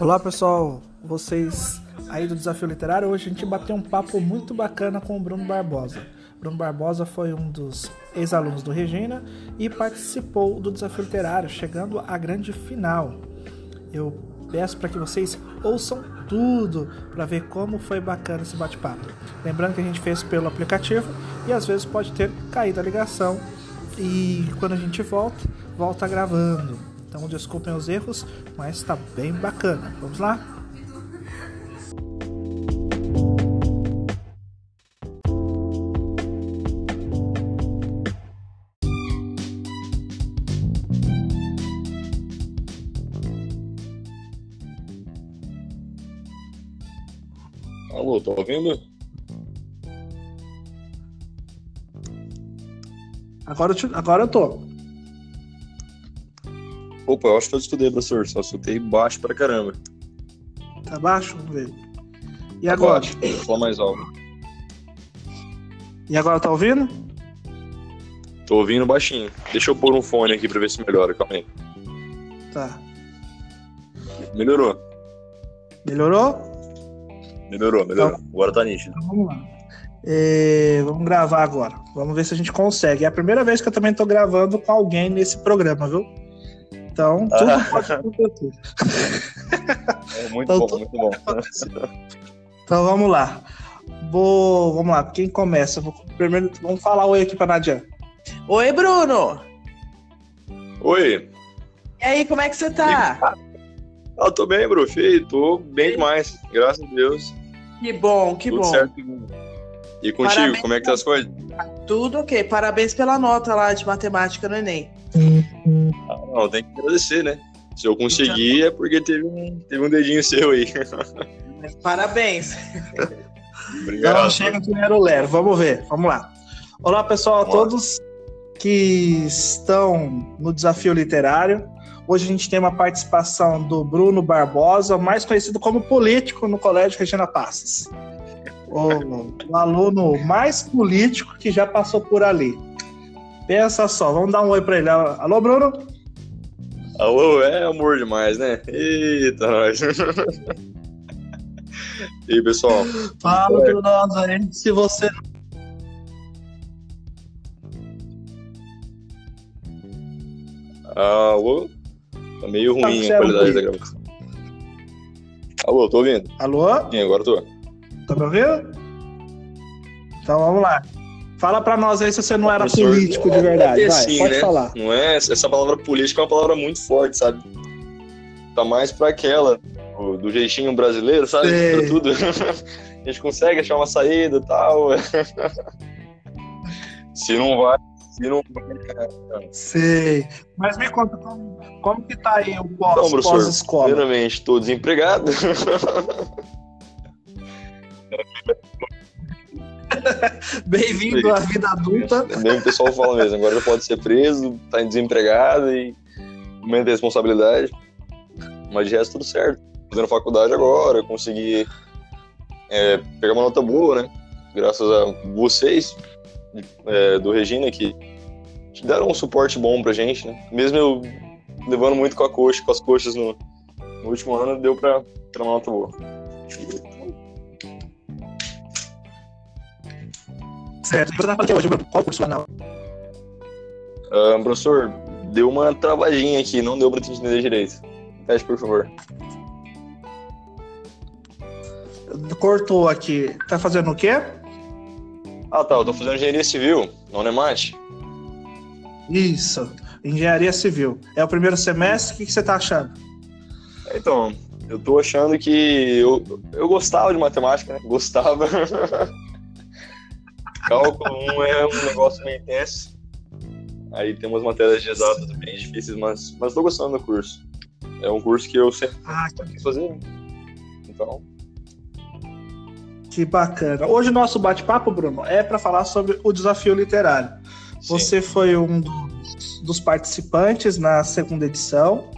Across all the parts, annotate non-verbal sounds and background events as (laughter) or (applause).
Olá pessoal, vocês aí do Desafio Literário. Hoje a gente bateu um papo muito bacana com o Bruno Barbosa. Bruno Barbosa foi um dos ex-alunos do Regina e participou do Desafio Literário, chegando à grande final. Eu peço para que vocês ouçam tudo para ver como foi bacana esse bate-papo. Lembrando que a gente fez pelo aplicativo e às vezes pode ter caído a ligação e quando a gente volta, volta gravando. Então desculpem os erros, mas está bem bacana. Vamos lá? Alô, tá ouvindo? Agora eu, te- agora eu tô. Opa, eu acho que eu estudei, professor. Só escutei baixo pra caramba. Tá baixo? Vamos ver. E agora? Baixo. Vou falar mais alto. E agora tá ouvindo? Tô ouvindo baixinho. Deixa eu pôr um fone aqui pra ver se melhora. Calma aí. Tá. Melhorou. Melhorou? Melhorou, melhorou. Agora tá nítido. Então vamos lá. É, vamos gravar agora. Vamos ver se a gente consegue. É a primeira vez que eu também tô gravando com alguém nesse programa, viu? Então, tudo pode acontecer. (laughs) É muito Então, bom, muito bom. Então vamos lá. Vou, vamos lá, quem começa? Vou- primeiro, vamos falar oi aqui pra Nadia. Oi, Bruno! Oi. E aí, como é que você tá? Ah, tô bem, bro. Fih, tô bem demais. Graças a Deus. Que bom, que Tudo bom. certo. E contigo, Parabéns. como é que tá as coisas? Tudo ok. Parabéns pela nota lá de matemática no Enem. Ah, não, tem que agradecer, né? Se eu conseguir é porque teve um, teve um dedinho seu aí. Parabéns. Obrigado. Então chega primeiro Lero, vamos ver, vamos lá. Olá pessoal, a todos que estão no desafio literário. Hoje a gente tem uma participação do Bruno Barbosa, mais conhecido como político no Colégio Regina Passos. O, o aluno mais político que já passou por ali. Pensa só, vamos dar um oi para ele. Alô, Bruno? Alô, é amor demais, né? Eita, nós. (laughs) E aí, pessoal? Fala para nós aí, se você Alô? Tá meio Tá, ruim você a é qualidade da gravação. Alô, tô ouvindo? Alô? Sim, agora tô. Tá me ouvindo? Então vamos lá. Fala pra nós aí se você não era Professor, político de verdade. é Vai, assim, pode né? falar. Não é? Essa palavra política é uma palavra muito forte, sabe? Tá mais pra aquela, do, jeitinho brasileiro, sabe? Pra tudo. (laughs) A gente consegue achar uma saída e tal. (laughs) Se não vai, se não vai. Sei. Mas me conta como, como que tá aí o pós- Então, pós-escola? primeiramente, tô desempregado. (laughs) (laughs) Bem-vindo à vida adulta. O pessoal fala mesmo, agora pode ser preso, tá desempregado e aumenta a responsabilidade. Mas de resto tudo certo. Fazendo faculdade agora, consegui é, pegar uma nota boa, né? Graças a vocês é, do Regina que deram um suporte bom pra gente, né? Mesmo eu levando muito com a coxa, com as coxas no, no último ano, deu pra tirar uma nota boa. Certo. Você tá fazendo hoje, Bruno? Qual curso final? Ah, professor, deu uma travadinha aqui, não deu pra te entender direito. Pede, por favor. Cortou aqui. Tá fazendo o quê? Ah, tá, eu tô fazendo engenharia civil, na Unemate. Isso. Engenharia Civil. É o primeiro semestre, o que, que você tá achando? Então, eu tô achando que eu, eu gostava de matemática, né? Gostava. (laughs) Cálculo 1 é um negócio meio tenso. Aí tem umas matérias de exatas bem difíceis, mas, mas tô gostando do curso. É um curso que eu sempre Ah, quis fazer. né? Então, que bacana. Hoje o nosso bate-papo, Bruno, é para falar sobre o desafio literário. sim. Você foi um dos, dos participantes na segunda edição.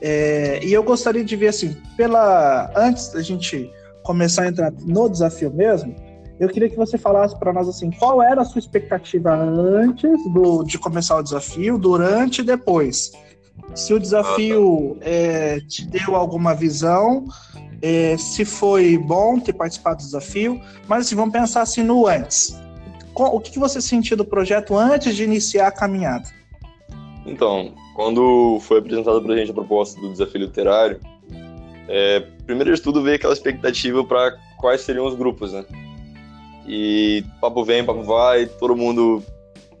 É, e eu gostaria de ver assim, pela antes da gente começar a entrar no desafio mesmo, eu queria que você falasse para nós assim, qual era a sua expectativa antes do, de começar o desafio, durante e depois. se o desafio é, te deu alguma visão, é, se foi bom ter participado do desafio, mas assim, vamos pensar assim no antes. O que, você sentiu do projeto antes de iniciar a caminhada? Então, quando foi apresentada pra gente a proposta do desafio literário, é, primeiro de tudo veio aquela expectativa para quais seriam os grupos, né? E papo vem, papo vai, todo mundo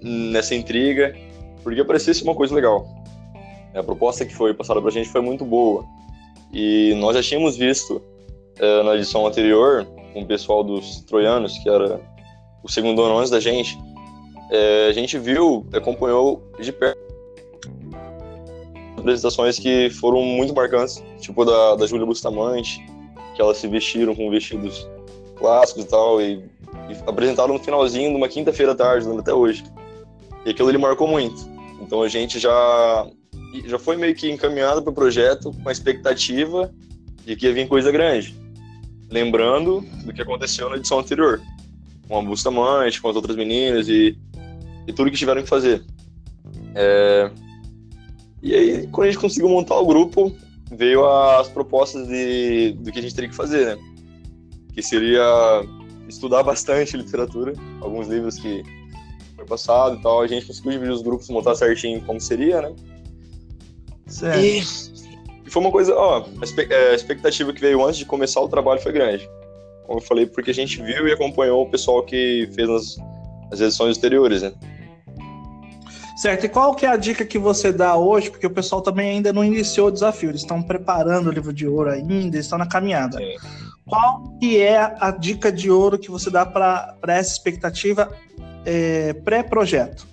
nessa intriga, porque parecia ser uma coisa legal. A proposta que foi passada pra gente foi muito boa. E nós já tínhamos visto é, na edição anterior, com o pessoal dos troianos, que era o segundo ano antes da gente, é, a gente viu, acompanhou de perto apresentações que foram muito marcantes, tipo da, da Júlia Bustamante, que elas se vestiram com vestidos clássicos e tal, e apresentaram no finalzinho de uma quinta-feira à tarde, lembro até hoje. E aquilo ele marcou muito. Então a gente já, já foi meio que encaminhado para o projeto com a expectativa de que ia vir coisa grande. Lembrando do que aconteceu na edição anterior, com a Bustamante, com as outras meninas e, e tudo que tiveram que fazer. É, e aí, quando a gente conseguiu montar o grupo, veio as propostas de, do que a gente teria que fazer, né? Que seria estudar bastante literatura, alguns livros que foi passado e tal. A gente conseguiu dividir os grupos, montar certinho como seria, né? Certo. E, e foi uma coisa, ó, a é, a expectativa que veio antes de começar o trabalho foi grande. Como eu falei, porque a gente viu e acompanhou o pessoal que fez as, as edições anteriores, né? Certo, e qual que é a dica que você dá hoje? Porque o pessoal também ainda não iniciou o desafio, eles estão preparando o livro de ouro ainda, eles estão na caminhada. Sim. Qual que é a dica de ouro que você dá para essa expectativa é, pré-projeto?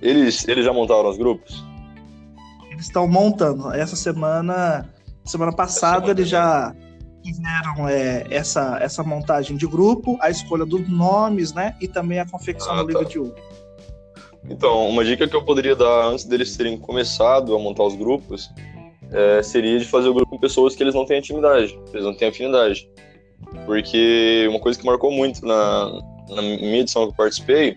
Eles, eles já montaram os grupos? Eles estão montando. Essa semana, semana passada, semana, eles já fizeram é, essa, essa montagem de grupo, a escolha dos nomes, né? E também a confecção Ah, do livro tá. de ouro. Então, uma dica que eu poderia dar antes deles terem começado a montar os grupos é, seria de fazer o grupo com pessoas que eles não têm intimidade, eles não têm afinidade. Porque uma coisa que marcou muito na, na minha edição que eu participei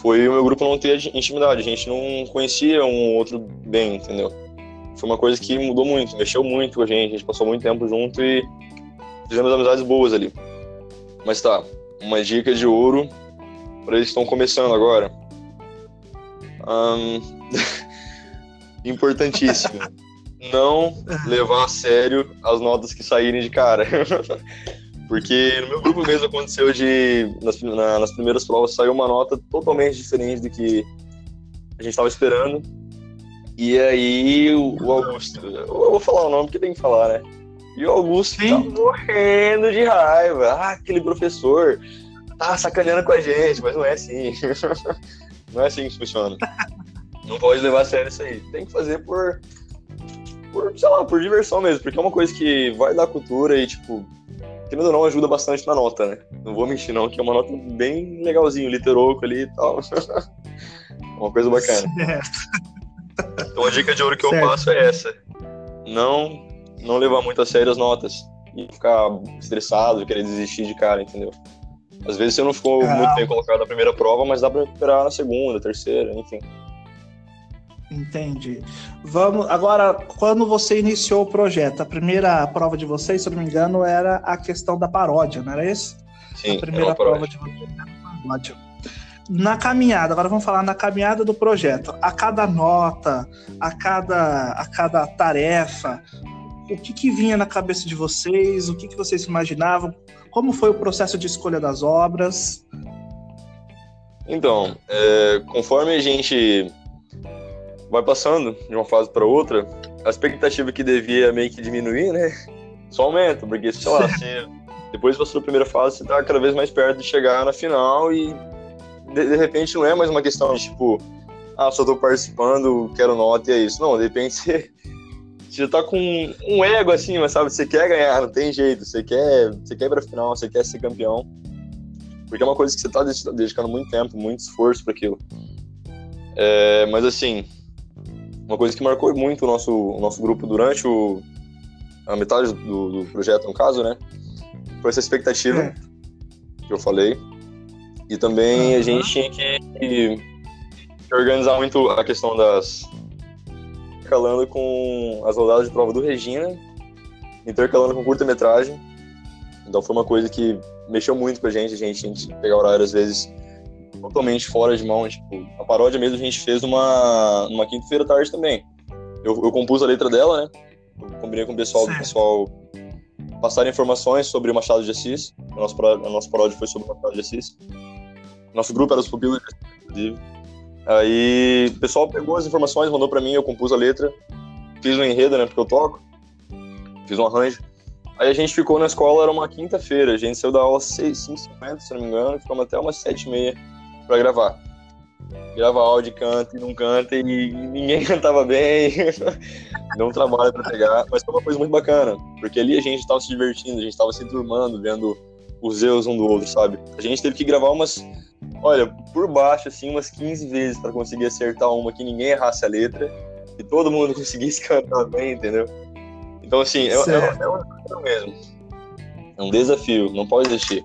foi o meu grupo não ter intimidade. A gente não conhecia um outro bem, entendeu? Foi uma coisa que mudou muito, mexeu muito com a gente, a gente passou muito tempo junto e fizemos amizades boas ali. Mas tá, uma dica de ouro para eles que estão começando agora. Ahn, (laughs) importantíssimo. Não levar a sério as notas que saírem de cara. (laughs) Porque no meu grupo mesmo aconteceu de. Nas, na- nas primeiras provas saiu uma nota totalmente diferente do que a gente estava esperando. E aí o, o Augusto. Eu vou falar o nome porque tem que falar, né? E o Augusto Sim. tá morrendo de raiva. Ah, aquele professor tá sacaneando com a gente, mas não é assim. (laughs) não é assim que funciona. Não pode levar a sério isso aí. Tem que fazer por, por, sei lá, por diversão mesmo, porque é uma coisa que vai dar cultura e, tipo, querendo ou não, ajuda bastante na nota, né? Não vou mentir, não, que é uma nota bem legalzinho, literoco ali e tal. (laughs) uma coisa bacana. Certo. Então a dica de ouro que eu Certo. passo é essa. Não, não levar muito a sério as notas e ficar estressado, querer desistir de cara, entendeu? Às vezes você não ficou Ah. muito bem colocado na primeira prova, mas dá pra recuperar na segunda, terceira, enfim. Entendi. Vamos agora, quando você iniciou o projeto, a primeira prova de vocês, se eu não me engano, era a questão da paródia, não era isso? Sim, a primeira prova. de vocês era a paródia. Na caminhada, agora vamos falar na caminhada do projeto. A cada nota, a cada, a cada tarefa, o que, que vinha na cabeça de vocês? O que, que vocês imaginavam? Como foi o processo de escolha das obras? Então, é, conforme a gente vai passando de uma fase para outra, a expectativa que devia meio que diminuir, né? Só aumenta, porque, sei lá, se depois passou da primeira fase, você tá cada vez mais perto de chegar na final e de, de repente não é mais uma questão de tipo, ah, só tô participando, quero nota e é isso. Não, de repente você, você já tá com um ego assim, mas sabe, você quer ganhar, não tem jeito, você quer, você quer ir pra final, você quer ser campeão. Porque é uma coisa que você tá dedi- dedicando muito tempo, muito esforço para aquilo. É, mas assim, uma coisa que marcou muito o nosso, o nosso grupo durante o, a metade do, do projeto, no caso, né? Foi essa expectativa É. que eu falei. E também a Aham. gente tinha que, que organizar muito a questão das, intercalando com as rodadas de prova do Regina, intercalando com curta-metragem. Então foi uma coisa que mexeu muito com a gente, a gente tinha que pegar horário às vezes totalmente fora de mão. Tipo, a paródia mesmo a gente fez numa, numa quinta-feira tarde também. Eu, eu compus a letra dela, né? Eu combinei com o pessoal do pessoal passar informações sobre o Machado de Assis. A nossa, a nossa paródia foi sobre o Machado de Assis. Nosso grupo era os pupilos, inclusive. Aí o pessoal pegou as informações, mandou para mim, eu compus a letra, fiz um enredo, né, porque eu toco, fiz um arranjo. Aí a gente ficou na escola, era uma quinta-feira, a gente saiu da aula às 5h50, se não me engano, ficamos até umas 7h30 para gravar. Grava áudio, canta e não canta, e ninguém (laughs) cantava bem, não trabalha para pegar, mas foi uma coisa muito bacana, porque ali a gente tava se divertindo, a gente tava se turmando, vendo os erros um do outro, sabe? A gente teve que gravar umas olha, por baixo, assim, umas 15 vezes para conseguir acertar uma que ninguém errasse a letra e todo mundo (laughs) conseguisse cantar bem, entendeu? Então, assim, é, é, é um desafio mesmo. É um desafio, não pode desistir.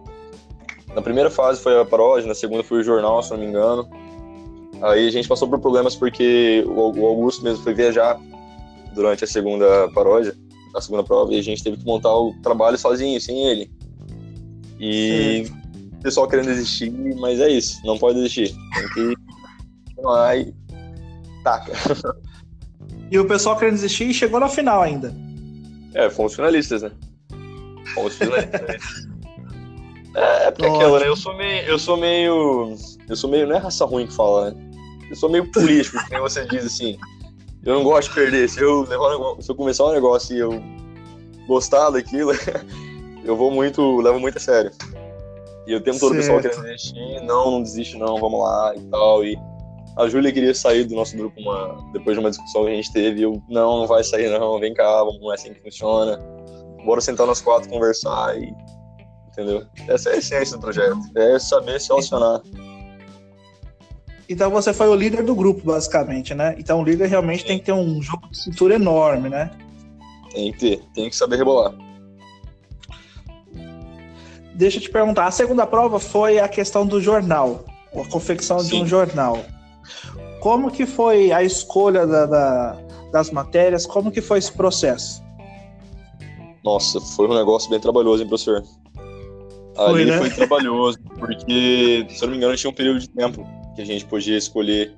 Na primeira fase foi a paródia, na segunda foi o jornal, se não me engano. Aí a gente passou por problemas porque o Augusto mesmo foi viajar durante a segunda paródia, a segunda prova, e a gente teve que montar o trabalho sozinho, sem ele. E Sim pessoal querendo desistir, mas é isso, não pode desistir. Tem que continuar e taca. E o pessoal querendo desistir e chegou na final ainda. É, fomos finalistas, né? Fomos finalistas. (laughs) é, é aquela, né? Eu sou meio. Eu sou meio. Eu sou meio. Não é raça ruim que fala, né? Eu sou meio político, como você diz assim. Eu não gosto de perder. Se eu, levar, se eu começar um negócio e eu gostar daquilo, (laughs) eu vou muito. levo muito a sério. E o tempo todo certo. o pessoal querendo desistir, não, não desiste não, vamos lá e tal. E a Júlia queria sair do nosso grupo uma, depois de uma discussão que a gente teve. Eu, não, não vai sair não, vem cá, vamos, não é assim que funciona. Bora sentar nós quatro, conversar e... Entendeu? Essa é a essência do projeto, é saber se relacionar. Então você foi o líder do grupo, basicamente, né? Então o líder realmente tem que ter um jogo de cintura enorme, né? Tem que ter, tem que saber rebolar deixa eu te perguntar, a segunda prova foi a questão do jornal, a confecção Sim. de um jornal. Como que foi a escolha da, da, das matérias? Como que foi esse processo? Nossa, foi um negócio bem trabalhoso, hein, professor? Foi, Ali né? foi trabalhoso, porque, se eu não me engano, tinha um período de tempo que a gente podia escolher.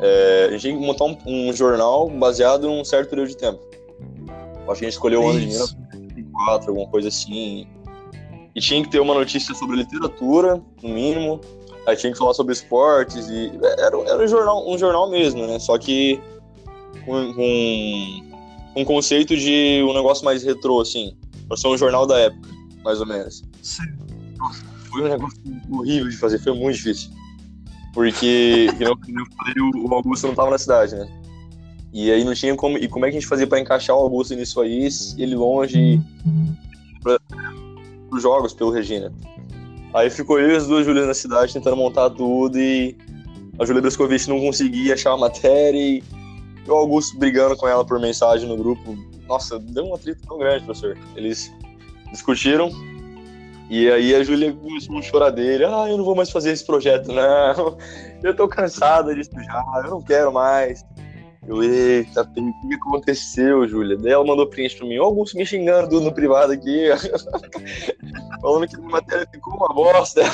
É, a gente tinha que montar um, um, jornal baseado em um certo período de tempo. Acho que a gente escolheu o ano de 1994, alguma coisa assim e tinha que ter uma notícia sobre literatura, no mínimo. Aí tinha que falar sobre esportes e era, era um jornal, um jornal mesmo, né? Só que com, com um conceito de um negócio mais retrô, assim, para ser um jornal da época, mais ou menos. Sim. Foi um negócio horrível de fazer, foi muito difícil. Porque, (laughs) como eu falei, o Augusto não estava na cidade, né? E aí não tinha como. E como é que a gente fazia para encaixar o Augusto nisso aí, ele longe, pra, os jogos pelo Regina. Aí ficou eu e as duas Julias na cidade tentando montar tudo e a Julia Brescovich não conseguia achar a matéria e o Augusto brigando com ela por mensagem no grupo. Nossa, deu um atrito tão grande, professor. Eles discutiram e aí a Júlia começou a chorar dele. Ah, eu não vou mais fazer esse projeto, não. (laughs) Eu tô cansada disso já, eu não quero mais. Eu, eita, o que aconteceu, Júlia? Daí ela mandou print pra mim, Augusto me xingando no privado aqui, (laughs) falando que a matéria ficou uma bosta. (laughs)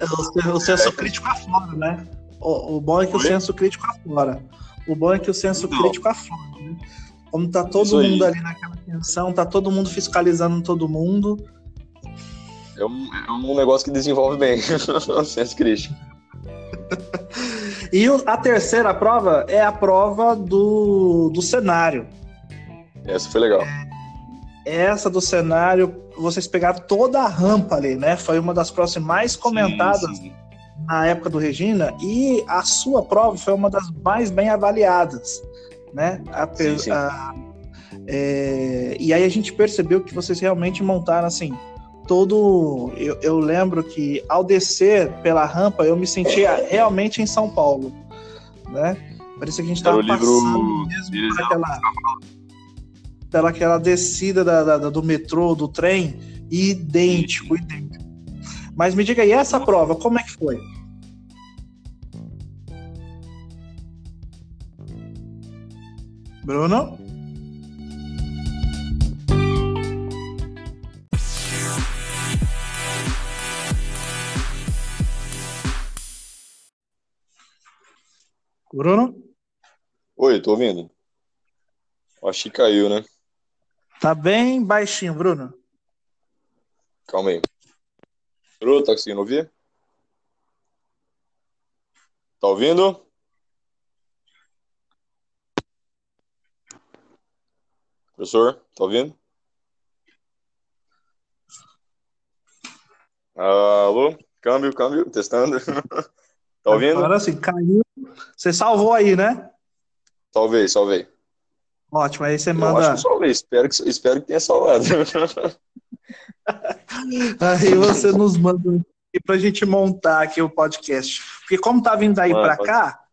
o, o senso crítico aflora, né? O, o bom é que Oi? o senso crítico aflora. O bom é que o senso Não. crítico aflora, né? Como tá todo Isso mundo aí. ali naquela tensão, tá todo mundo fiscalizando todo mundo. É um, é um negócio que desenvolve bem (laughs) o senso crítico. E a terceira prova é a prova do, do cenário. Essa foi legal. Essa do cenário, vocês pegaram toda a rampa ali, né? Foi uma das provas mais comentadas sim, sim. na época do Regina. E a sua prova foi uma das mais bem avaliadas, né? A, sim, a, é, e aí a gente percebeu que vocês realmente montaram assim todo. Eu, eu, lembro que ao descer pela rampa eu me sentia (laughs) realmente em São Paulo, né? Parecia que a gente estava passando mesmo pela aquela descida da, da, do metrô, do trem, idêntico, idêntico. Mas me diga aí, essa prova, como é que foi? Bruno? Bruno? Oi, tô ouvindo. Acho que caiu, né? Tá bem baixinho, Bruno. Calma aí. Bruno, tá conseguindo ouvir? Tá ouvindo? Professor, tá ouvindo? Alô? Câmbio, câmbio, testando. (laughs) tá ouvindo? Agora sim, caiu. Você salvou aí, né? Salvei, salvei. Ótimo, aí você Eu manda. acho que salvei, espero que, espero que tenha salvado. (laughs) Aí você nos manda aqui pra gente montar aqui o podcast. Porque como tá vindo daí pra pode. cá,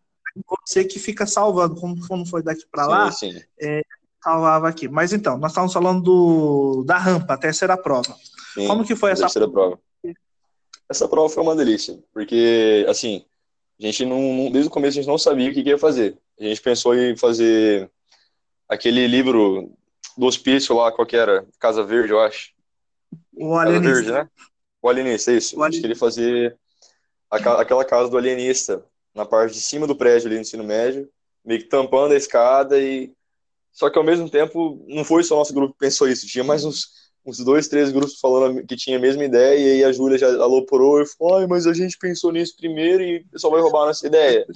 você que fica salvando, como como foi daqui pra lá, Sim, sim. Salvava aqui. Mas então, nós estávamos falando do, da rampa, a terceira prova. sim. Como que foi a essa terceira prova? Essa prova foi uma delícia, porque, assim, a gente não, desde o começo a gente não sabia o que, que ia fazer. A gente pensou em fazer aquele livro do hospício lá, qual que era? Casa Verde, eu acho. o Casa Verde, alienista? né? O alienista, isso. O A gente queria fazer aca- aquela casa do alienista, na parte de cima do prédio ali no ensino médio, meio que tampando a escada e... Só que ao mesmo tempo, não foi só nosso grupo que pensou isso, tinha mais uns, uns dois, três grupos falando que tinha a mesma ideia, e aí a Júlia já aloprou e falou, ai, mas a gente pensou nisso primeiro e pessoal vai roubar a nossa ideia.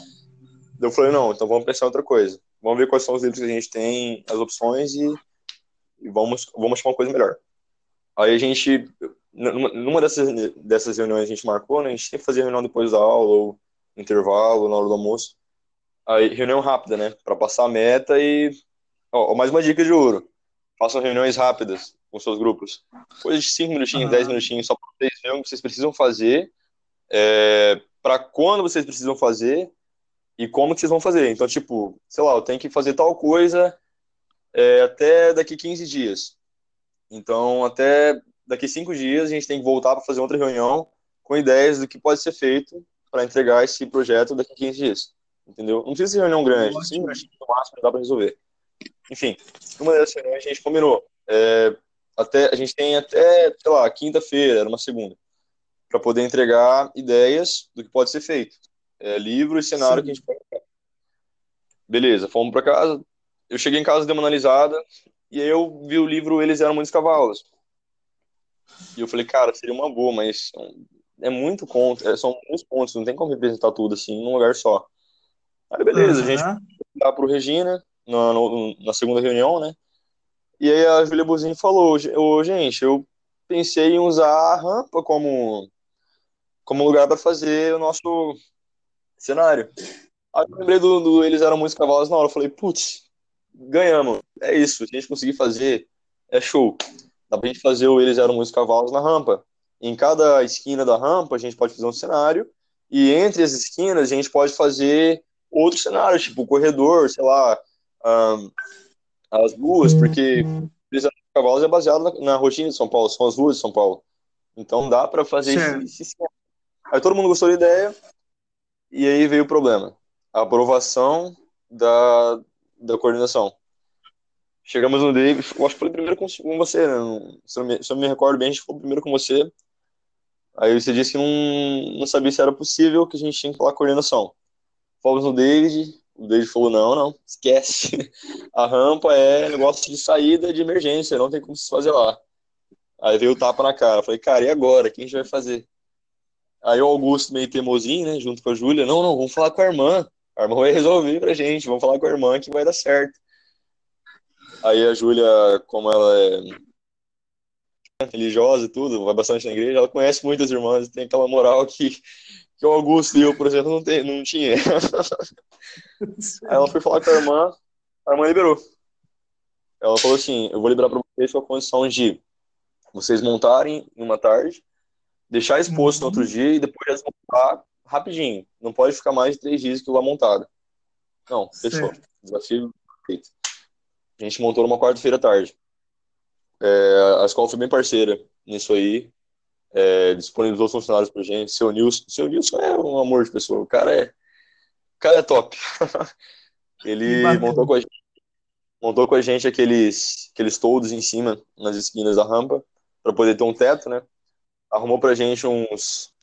Eu falei, não, então vamos pensar em outra coisa. Vamos ver quais são os livros que a gente tem, as opções e, e vamos, vamos achar uma coisa melhor. Aí a gente, numa, numa dessas, dessas reuniões a gente marcou, né? A gente sempre fazia reunião depois da aula, ou intervalo, na hora do almoço. Aí, reunião rápida, né? Para passar a meta e. Ó, mais uma dica de ouro: façam reuniões rápidas com seus grupos. Coisa de 5 minutinhos, Aham. 10 minutinhos, só para vocês verem o que vocês precisam fazer, é, para quando vocês precisam fazer e como que vocês vão fazer. Então, tipo, sei lá, eu tenho que fazer tal coisa é, até daqui 15 dias. Então, até daqui cinco dias, a gente tem que voltar para fazer outra reunião com ideias do que pode ser feito para entregar esse projeto daqui 15 dias. Entendeu? Não precisa ser reunião grande, minutinhos no máximo dá para resolver. Enfim, numa dessas reuniões a gente combinou. é, até, a gente tem até, sei lá, quinta-feira, era uma segunda, para poder entregar ideias do que pode ser feito. É, livro e cenário Sim. que a gente pode. Beleza, fomos para casa. Eu cheguei em casa, dei uma analisada, e aí eu vi o livro Eles Eram Muitos Cavalos. E eu falei, cara, seria uma boa, mas é muito conto, é, são muitos pontos, não tem como representar tudo assim num lugar só. Aí beleza, a gente lá pro Regina, na, no- na segunda reunião, né? E aí a Júlia Buzini falou, ô, gente, eu pensei em usar a rampa como, como lugar para fazer o nosso cenário. Aí eu lembrei do, do Eles Eram Muitos Cavalos na hora, eu falei, putz, ganhamos, é isso, se a gente conseguir fazer, é show. Dá pra gente fazer o Eles Eram Muitos Cavalos na rampa. Em cada esquina da rampa, a gente pode fazer um cenário, e entre as esquinas, a gente pode fazer outros cenários, tipo corredor, sei lá, ahn, as ruas, porque Eles Eram Muitos Cavalos é baseado na, na rotina de São Paulo, são as ruas de São Paulo. Então dá pra fazer Certo. esse. Aí todo mundo gostou da ideia, e aí veio o problema. A aprovação da, da coordenação. Chegamos no David, eu acho que foi primeiro com, com você, né? Se eu, me, se eu me recordo bem, a gente foi primeiro com você. Aí você disse que não, não sabia se era possível, que a gente tinha que falar coordenação. Fomos no David, o David falou, não, não, esquece. (laughs) A rampa é negócio de saída de emergência, não tem como se fazer lá. Aí veio o tapa na cara. Falei, cara, e agora? Quem a gente vai fazer? Aí o Augusto, meio teimosinho, né, junto com a Júlia, não, não, vamos falar com a irmã. A irmã vai resolver pra gente, vamos falar com a irmã que vai dar certo. Aí a Júlia, como ela é religiosa e tudo, vai bastante na igreja, ela conhece muitas irmãs, tem aquela moral que, que o Augusto e eu, por exemplo, não, tem, não tinha. (laughs) Aí ela foi falar com a irmã, a irmã liberou. Ela falou assim, eu vou liberar pra vocês com a condição de vocês montarem em uma tarde, deixar exposto no outro dia e depois desmontar rapidinho. Não pode ficar mais de três dias que lá montado. Não, fechou. Certo. Desafio feito. A gente montou numa quarta-feira à tarde. É, a escola foi bem parceira nisso aí. É, disponibilizou os funcionários pra gente. Seu Nilson, seu Nilson é um amor de pessoa. O cara é, cara é top. (laughs) Ele Bacana. montou com a gente. montou com a gente aqueles, aqueles toldos em cima, nas esquinas da rampa, para poder ter um teto, né? Arrumou pra gente uns,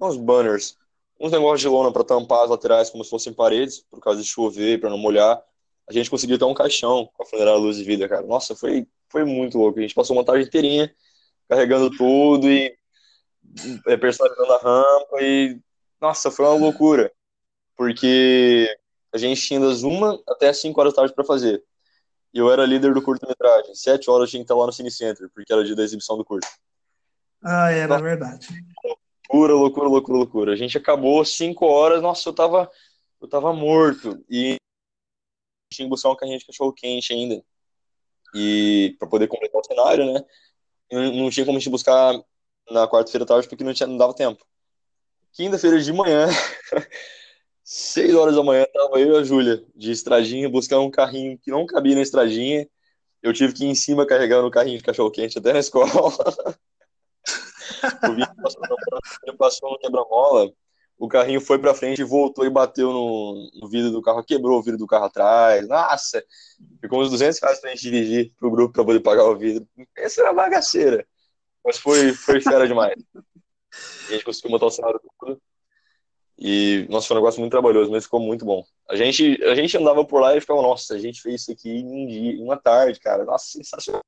uns banners, uns negócios de lona para tampar as laterais como se fossem paredes, por causa de chover, para não molhar. A gente conseguiu ter um caixão com a funerária Luz de Vida, cara. Nossa, foi, foi muito louco. A gente passou uma tarde inteirinha carregando tudo e é, personalizando a rampa e nossa, foi uma loucura. Porque a gente tinha das uma até as 5 horas da tarde para fazer. E eu era líder do curto-metragem. Sete horas eu tinha que estar lá no Cine Center, porque era o dia da exibição do curto. Ah, era nossa, verdade. Loucura, loucura, loucura, loucura. A gente acabou cinco horas, nossa, eu tava, eu tava morto. E tinha que buscar um carrinho de cachorro quente ainda. E para poder completar o cenário, né? não tinha como a gente buscar na quarta-feira à tarde porque não, tinha, não dava tempo. Quinta-feira de manhã, (laughs) seis horas da manhã, tava eu e a Júlia de estradinha buscar um carrinho que não cabia na estradinha. Eu tive que ir em cima carregando o carrinho de cachorro-quente até na (laughs) escola. o Vitor passou, passou no quebra-mola, o carrinho foi pra frente e voltou e bateu no, no, vidro do carro, quebrou o vidro do carro atrás. Nossa, ficou uns 200 reais pra gente dirigir pro grupo pra poder pagar o vidro. Essa era bagaceira. Mas foi, foi fera demais. A gente conseguiu montar o cenário tudo. E, nossa, foi um negócio muito trabalhoso, mas ficou muito bom. A gente, a gente andava por lá e ficava, nossa, a gente fez isso aqui em um dia, em uma tarde, cara. Nossa, sensacional.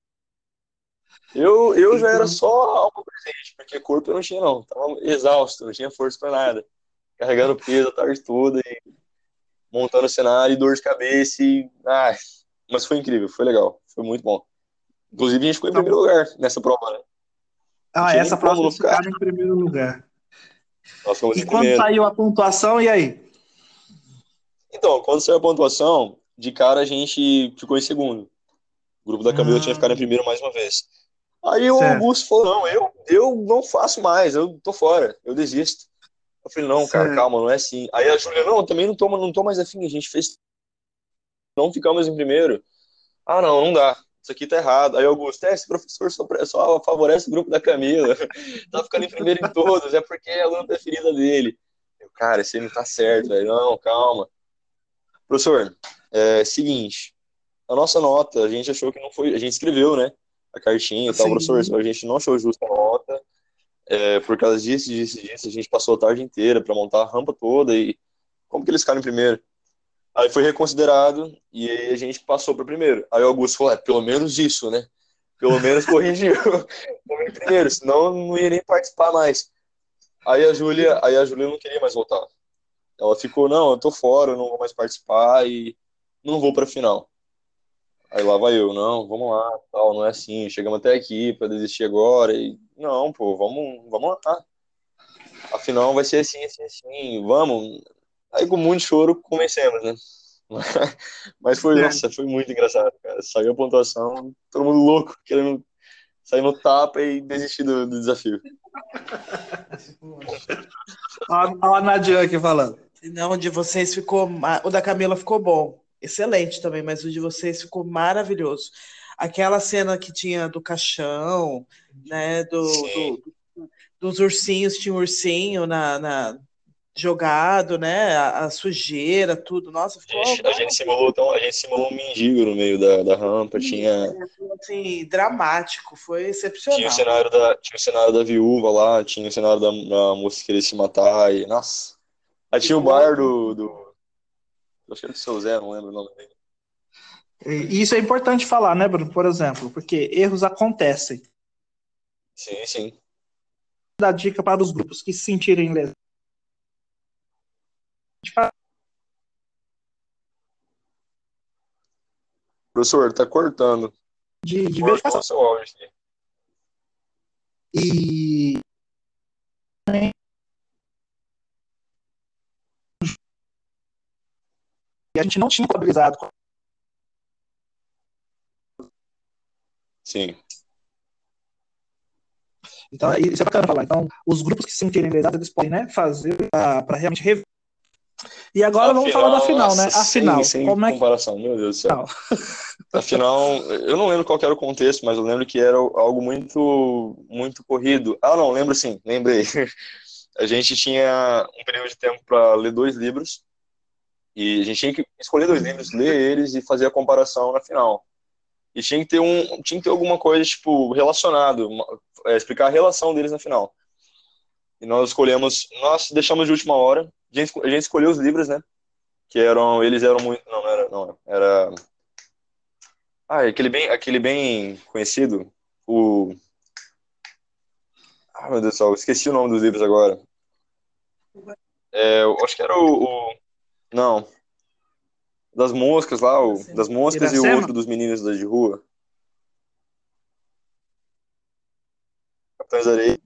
Eu, eu já era só algo presente, porque corpo eu não tinha, não. Tava exausto, não tinha força pra nada. Carregando peso a tarde toda e montando o cenário e dor de cabeça. E... Ah, mas foi incrível, foi legal, foi muito bom. Inclusive, a gente ficou em primeiro lugar nessa prova, né? Ah, essa prova vocês ficaram em primeiro lugar. E quando primeiro. saiu a pontuação, e aí? Então, quando saiu a pontuação, de cara a gente ficou em segundo. O grupo da Camila ah. tinha ficado em primeiro mais uma vez. Aí certo. o Augusto falou: não, eu, eu não faço mais, eu tô fora, eu desisto. Eu falei, não, cara, certo. calma, não é assim. Aí a Júlia, não, também não tô, não tô mais afim, a gente fez. Não ficamos em primeiro. Ah, não, não dá isso aqui tá errado. Aí Augusto, é, esse professor só, só favorece o grupo da Camila, (laughs) tá ficando em primeiro em todos, é porque é a aluna preferida dele. Eu, cara, esse não tá certo, velho. Não, calma. Professor, é seguinte, a nossa nota, a gente achou que não foi, a gente escreveu, né, a cartinha e tal, professor, a gente não achou justa a nota, é, por causa disso, disso, disso, a gente passou a tarde inteira para montar a rampa toda e como que eles ficaram em primeiro? Aí foi reconsiderado e aí a gente passou para primeiro. Aí o Augusto falou: é, pelo menos isso, né? Pelo menos corrigiu. (laughs) primeiro, senão não ia nem participar mais. Aí a Júlia, aí a Júlia não queria mais voltar. Ela ficou: não, eu tô fora, eu não vou mais participar e não vou para final. Aí lá vai eu, não, vamos lá, tal, não é assim, chegamos até aqui para desistir agora e não, pô, vamos, vamos lá. Afinal vai ser assim, assim, assim, vamos, Aí com muito choro convencemos, né? (laughs) Mas foi, é. nossa, foi muito engraçado, cara. Saiu a pontuação, todo mundo louco, querendo sair no tapa e desistir do, do desafio. (laughs) Olha a Nadia aqui falando. Não, o de vocês ficou. O da Camila ficou bom. Excelente também, mas o de vocês ficou maravilhoso. Aquela cena que tinha do caixão, né? Do, do, dos ursinhos, tinha um ursinho na, na, jogado, né? A, a, sujeira, tudo. Nossa, ficou. A gente, a gente, simulou, então, a gente simulou um mendigo no meio da, da rampa, tinha. Assim, dramático, foi excepcional. Tinha o cenário da, tinha o cenário da viúva lá, tinha o cenário da, da moça que queria se matar, e. Nossa. Aí tinha o bar do. do... Acho que era do seu Zé, não lembro o nome dele. E isso é importante falar, né, Bruno? Por exemplo, porque erros acontecem. Sim, sim. Dá dica para os grupos que se sentirem lesados Professor, tá cortando. De, de verificação. Seu áudio aqui. E e a gente não tinha contabilizado. Sim. Então, isso é bacana falar. Então, os grupos que se sentirem lesados, eles podem né, fazer para realmente rever e agora a vamos final, falar da final, né? A final. Sem como é que... comparação, meu Deus do céu. (laughs) Afinal, eu não lembro qual era o contexto, mas eu lembro que era algo muito, muito corrido. Ah, não, lembro sim, lembrei. (laughs) A gente tinha um período de tempo para ler dois livros E a gente tinha que escolher dois livros, ler eles e fazer a comparação na final. E tinha que ter um, tinha que ter alguma coisa tipo relacionado, uma, é, explicar a relação deles na final. E nós escolhemos, nós deixamos de última hora. A gente, a gente escolheu os livros, né? Que eram, eles eram muito, não, não era, não, era ah, aquele bem, aquele bem conhecido, o Ah, meu Deus do céu, esqueci o nome dos livros agora. É, eu acho que era o, o... Não. Das moscas lá, o... das moscas Iracema? e o outro dos meninos da de rua. Capitães Areia.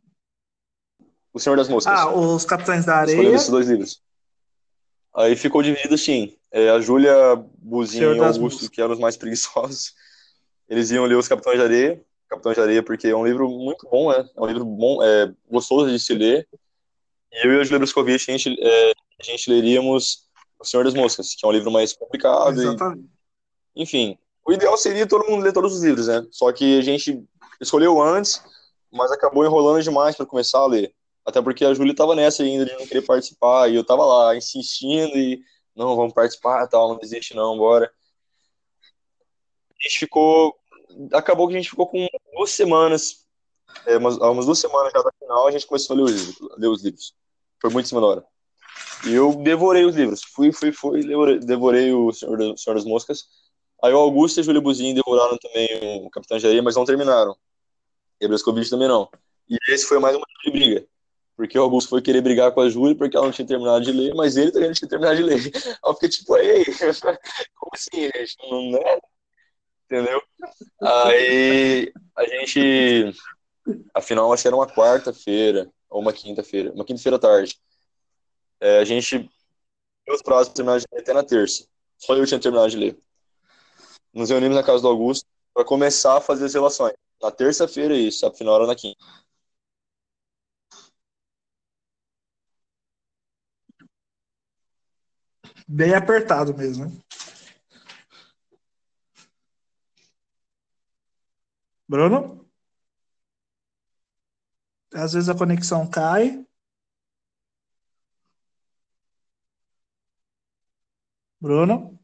O Senhor das Moscas. Ah, os Capitães da Areia. Escolhemos esses dois livros. Aí ficou dividido assim. É, a Júlia, Buzinho e Augusto, que eram os mais (laughs) preguiçosos, eles iam ler os Capitães de Areia. Capitães de Areia, porque é um livro muito bom, né? É um livro bom, é, gostoso de se ler. E eu e a Júlia Bruscovich, a gente, é, a gente leríamos O Senhor das Moscas, que é um livro mais complicado. Exatamente. E, enfim, o ideal seria todo mundo ler todos os livros, né? Só que a gente escolheu antes, mas acabou enrolando demais para começar a ler. Até porque a Júlia estava nessa ainda de não querer participar, e eu estava lá insistindo e não, vamos participar, tal, não desiste não, bora. A gente ficou, acabou que a gente ficou com duas semanas, é, umas, umas duas semanas já da final, a gente começou a ler os livros. Ler os livros. Foi muito em cima da hora. E eu devorei os livros. Fui, fui, fui, devorei, devorei o Senhor, Senhor das Moscas. Aí o Augusto e a Júlia Buzinho devoraram também o Capitão Areia, mas não terminaram. E a também não. E esse foi mais uma briga. Porque o Augusto foi querer brigar com a Júlia porque ela não tinha terminado de ler, mas ele também não tinha terminado de ler. (laughs) Eu fiquei tipo, ei, (laughs) como assim, gente? Não é? Entendeu? Aí a gente. Afinal, acho que era uma quarta-feira ou uma quinta-feira, uma quinta-feira à tarde. É, a gente deu os prazos para terminar de ler até na terça. Só eu tinha terminado de ler. Nos reunimos na casa do Augusto para começar a fazer as relações. Na terça-feira, isso, afinal era na quinta. Bem apertado mesmo, né? Bruno? Às vezes a conexão cai. Bruno?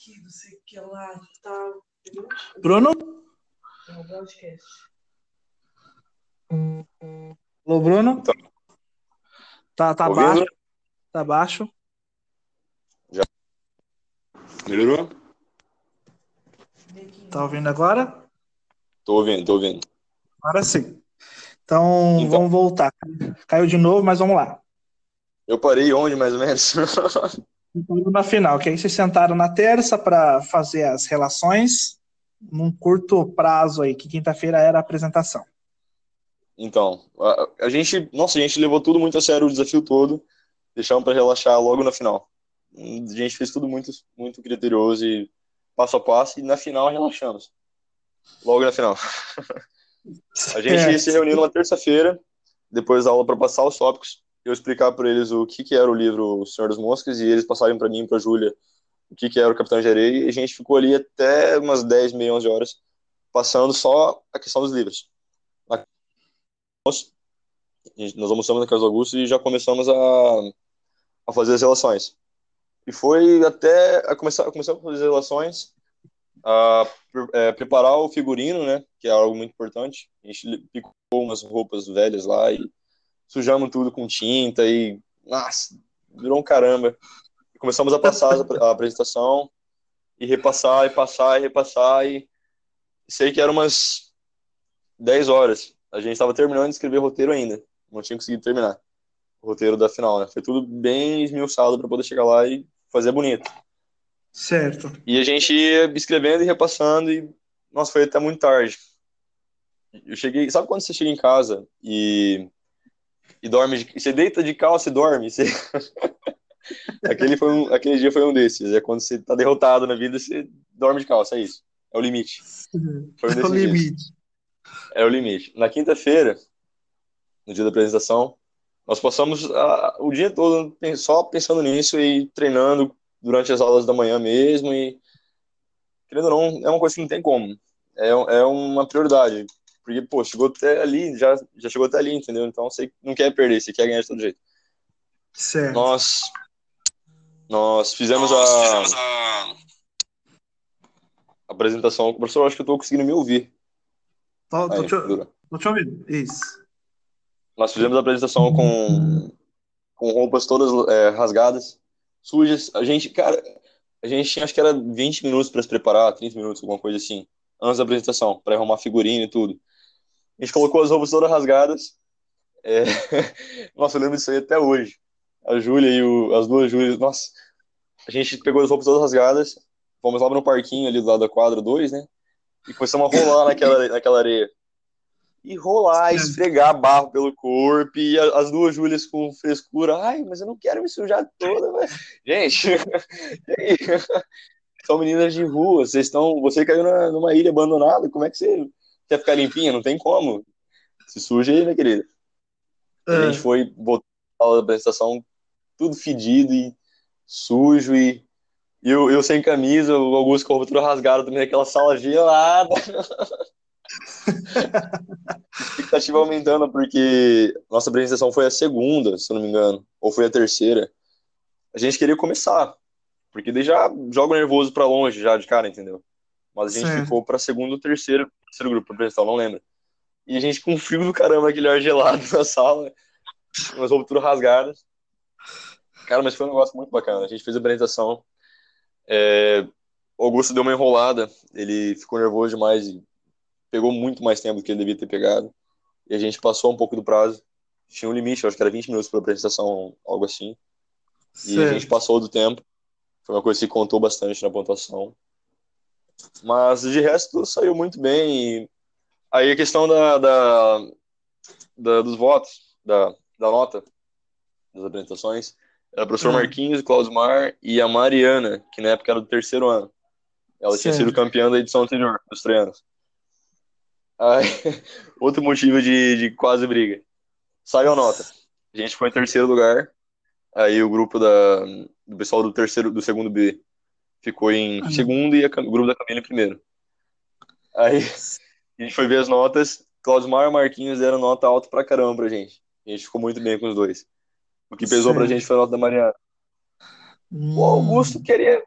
Aqui, não sei o que lá e tal. Bruno? É um podcast. Alô, Bruno? Tá, tá, tá baixo? Tá baixo? Já. Melhorou? Tá ouvindo agora? Tô ouvindo, tô ouvindo. Agora sim. Então, então, vamos voltar. Caiu de novo, mas vamos lá. Eu parei onde, mais ou menos? (laughs) na final, que aí vocês sentaram na terça para fazer as relações num curto prazo aí, que quinta-feira era a apresentação. Então, a, a, gente, nossa, a gente levou tudo muito a sério, o desafio todo, deixamos para relaxar logo na final. A gente fez tudo muito, muito criterioso e passo a passo, e na final relaxamos. Logo na final. (laughs) a gente é. se reuniu numa terça-feira, depois da aula para passar os tópicos, eu explicar para eles o que, que era o livro O Senhor das Moscas e eles passarem para mim e para Júlia o que, que era o Capitão de Areia e a gente ficou ali até umas 10, meia, 11 horas passando só a questão dos livros. Nós, nós almoçamos na Casa do Augusto e já começamos a, a fazer as relações. E foi até a começar, a começar a fazer as relações, a é, preparar o figurino, né, que é algo muito importante. A gente picou umas roupas velhas lá e sujamos tudo com tinta e, nossa, virou um caramba. Começamos a passar a apresentação e repassar, e passar, e repassar, e sei que eram umas 10 horas. A gente estava terminando de escrever roteiro ainda. não tinha conseguido terminar o roteiro da final, né? Foi tudo bem esmiuçado para poder chegar lá e fazer bonito. Certo. E a gente ia escrevendo e repassando e, nossa, foi até muito tarde. Eu cheguei, sabe quando você chega em casa e, e dorme, de, você deita de calça e dorme? Você... (laughs) aquele, foi um, aquele dia foi um desses. É quando você tá derrotado na vida, você dorme de calça, é isso. É o limite. Foi um é o limite. Dias. É o limite. Na quinta-feira, no dia da apresentação, nós passamos a, o dia todo só pensando nisso e treinando durante as aulas da manhã mesmo e querendo ou não, é uma coisa que não tem como. É, é uma prioridade. Porque, pô, chegou até ali, já, já chegou até ali, entendeu? Então você não quer perder, você quer ganhar de todo jeito. Certo. Nós, nós fizemos nós a, fizemos a... apresentação. Professor, acho que eu tô conseguindo me ouvir. Tô, tô, Aí, te, tô te ouvindo. Isso. Nós fizemos a apresentação com, com roupas todas é, rasgadas sujas. A gente, cara, a gente tinha acho que era 20 minutos para se preparar, 30 minutos, alguma coisa assim, antes da apresentação, para arrumar figurino e tudo. A gente colocou as roupas todas rasgadas. É... (laughs) Nossa, eu lembro disso aí até hoje. A Júlia e o... as duas Júlias, nossa. A gente pegou as roupas todas rasgadas, fomos lá no parquinho ali do lado da quadra 2, né? E começamos a rolar naquela, (coughs) naquela areia e rolar, esfregar barro pelo corpo, e as duas Júlias com frescura. Ai, mas eu não quero me sujar toda, mas... Gente, (laughs) (laughs) são meninas de rua, vocês estão. Você caiu na, numa ilha abandonada, como é que você quer ficar limpinha? Não tem como. Se suja aí, minha querida. É. A gente foi botar a apresentação tudo fedido e sujo e. Eu, eu sem camisa, o Augusto com a roupa toda rasgada também, aquela sala gelada. (laughs) expectativa aumentando, porque nossa apresentação foi a segunda, se eu não me engano, ou foi a terceira. A gente queria começar, porque daí já joga nervoso para longe, já de cara, entendeu? Mas a gente Sim. ficou pra segundo ou terceiro, terceiro grupo apresentar, não lembro. E a gente com frio do caramba, aquele ar gelado na sala, umas roupas tudo rasgadas. Cara, mas foi um negócio muito bacana. A gente fez a apresentação. É... O Augusto deu uma enrolada, ele ficou nervoso demais e pegou muito mais tempo do que ele devia ter pegado. E a gente passou um pouco do prazo. Tinha um limite, acho que era 20 minutos para apresentação, algo assim. E certo. a gente passou do tempo. Foi uma coisa que contou bastante na pontuação. Mas de resto saiu muito bem. E aí a questão da, da, da dos votos, da, da nota das apresentações, era o professor hum. Marquinhos, o Claudio Mar e a Mariana, que na época era do terceiro ano. Ela certo. tinha sido campeã da edição anterior, dos treinos. Aí, (laughs) outro motivo de, de quase briga. Saiu a nota. A gente foi em terceiro lugar. Aí o grupo da, do pessoal do terceiro, do segundo B ficou em uhum. segundo e a, o grupo da Camila em primeiro. Aí (laughs) a gente foi ver as notas. Clausmar e Marquinhos deram nota alta pra caramba pra gente. A gente ficou muito bem com os dois. O que pesou pra gente foi a nota da Mariana. Hum. O Augusto queria